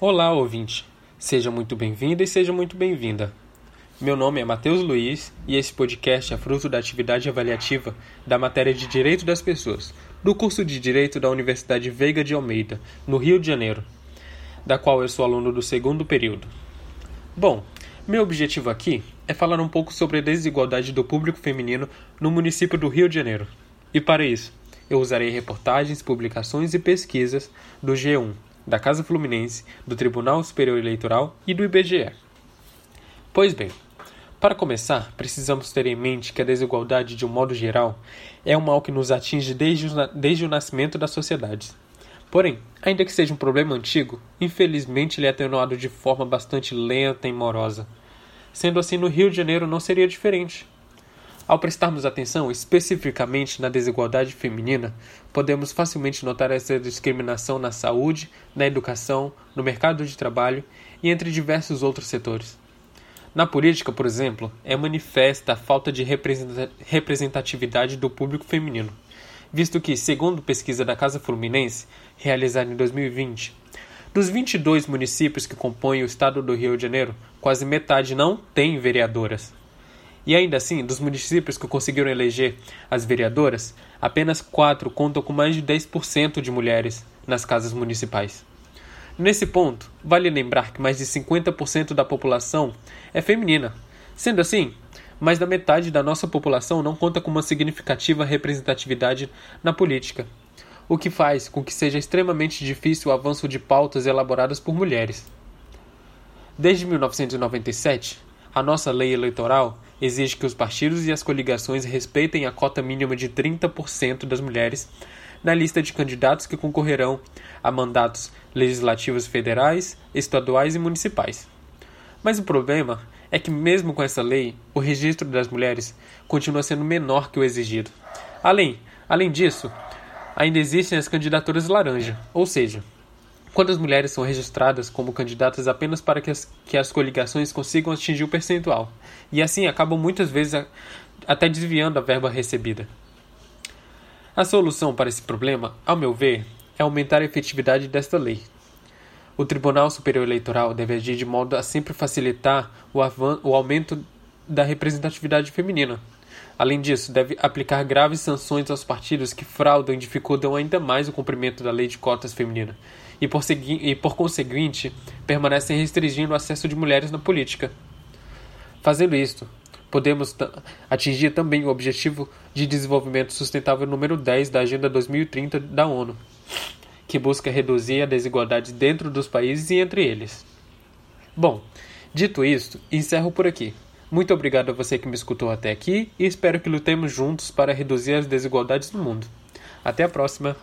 Olá, ouvinte. Seja muito bem-vindo e seja muito bem-vinda. Meu nome é Matheus Luiz e esse podcast é fruto da atividade avaliativa da matéria de Direito das Pessoas, do curso de Direito da Universidade Veiga de Almeida, no Rio de Janeiro, da qual eu sou aluno do segundo período. Bom, meu objetivo aqui é falar um pouco sobre a desigualdade do público feminino no município do Rio de Janeiro. E para isso, eu usarei reportagens, publicações e pesquisas do G1, da Casa Fluminense, do Tribunal Superior Eleitoral e do IBGE. Pois bem, para começar, precisamos ter em mente que a desigualdade, de um modo geral, é um mal que nos atinge desde o, desde o nascimento das sociedades. Porém, ainda que seja um problema antigo, infelizmente ele é atenuado de forma bastante lenta e morosa. Sendo assim, no Rio de Janeiro não seria diferente. Ao prestarmos atenção especificamente na desigualdade feminina, podemos facilmente notar essa discriminação na saúde, na educação, no mercado de trabalho e entre diversos outros setores. Na política, por exemplo, é manifesta a falta de representatividade do público feminino, visto que, segundo pesquisa da Casa Fluminense, realizada em 2020, dos 22 municípios que compõem o estado do Rio de Janeiro, quase metade não tem vereadoras. E ainda assim, dos municípios que conseguiram eleger as vereadoras, apenas quatro contam com mais de 10% de mulheres nas casas municipais. Nesse ponto, vale lembrar que mais de 50% da população é feminina. Sendo assim, mais da metade da nossa população não conta com uma significativa representatividade na política, o que faz com que seja extremamente difícil o avanço de pautas elaboradas por mulheres. Desde 1997, a nossa lei eleitoral exige que os partidos e as coligações respeitem a cota mínima de 30% das mulheres na lista de candidatos que concorrerão a mandatos legislativos federais, estaduais e municipais. Mas o problema é que, mesmo com essa lei, o registro das mulheres continua sendo menor que o exigido. Além, além disso, ainda existem as candidaturas laranja, ou seja, quando as mulheres são registradas como candidatas apenas para que as, que as coligações consigam atingir o percentual, e assim acabam muitas vezes a, até desviando a verba recebida. A solução para esse problema, ao meu ver, é aumentar a efetividade desta lei. O Tribunal Superior Eleitoral deve agir de modo a sempre facilitar o, o aumento da representatividade feminina. Além disso, deve aplicar graves sanções aos partidos que fraudam e dificultam ainda mais o cumprimento da lei de cotas feminina, e por, e por conseguinte permanecem restringindo o acesso de mulheres na política. Fazendo isto, podemos atingir também o objetivo de desenvolvimento sustentável número 10 da Agenda 2030 da ONU, que busca reduzir a desigualdade dentro dos países e entre eles. Bom, dito isto, encerro por aqui. Muito obrigado a você que me escutou até aqui e espero que lutemos juntos para reduzir as desigualdades no mundo. Até a próxima!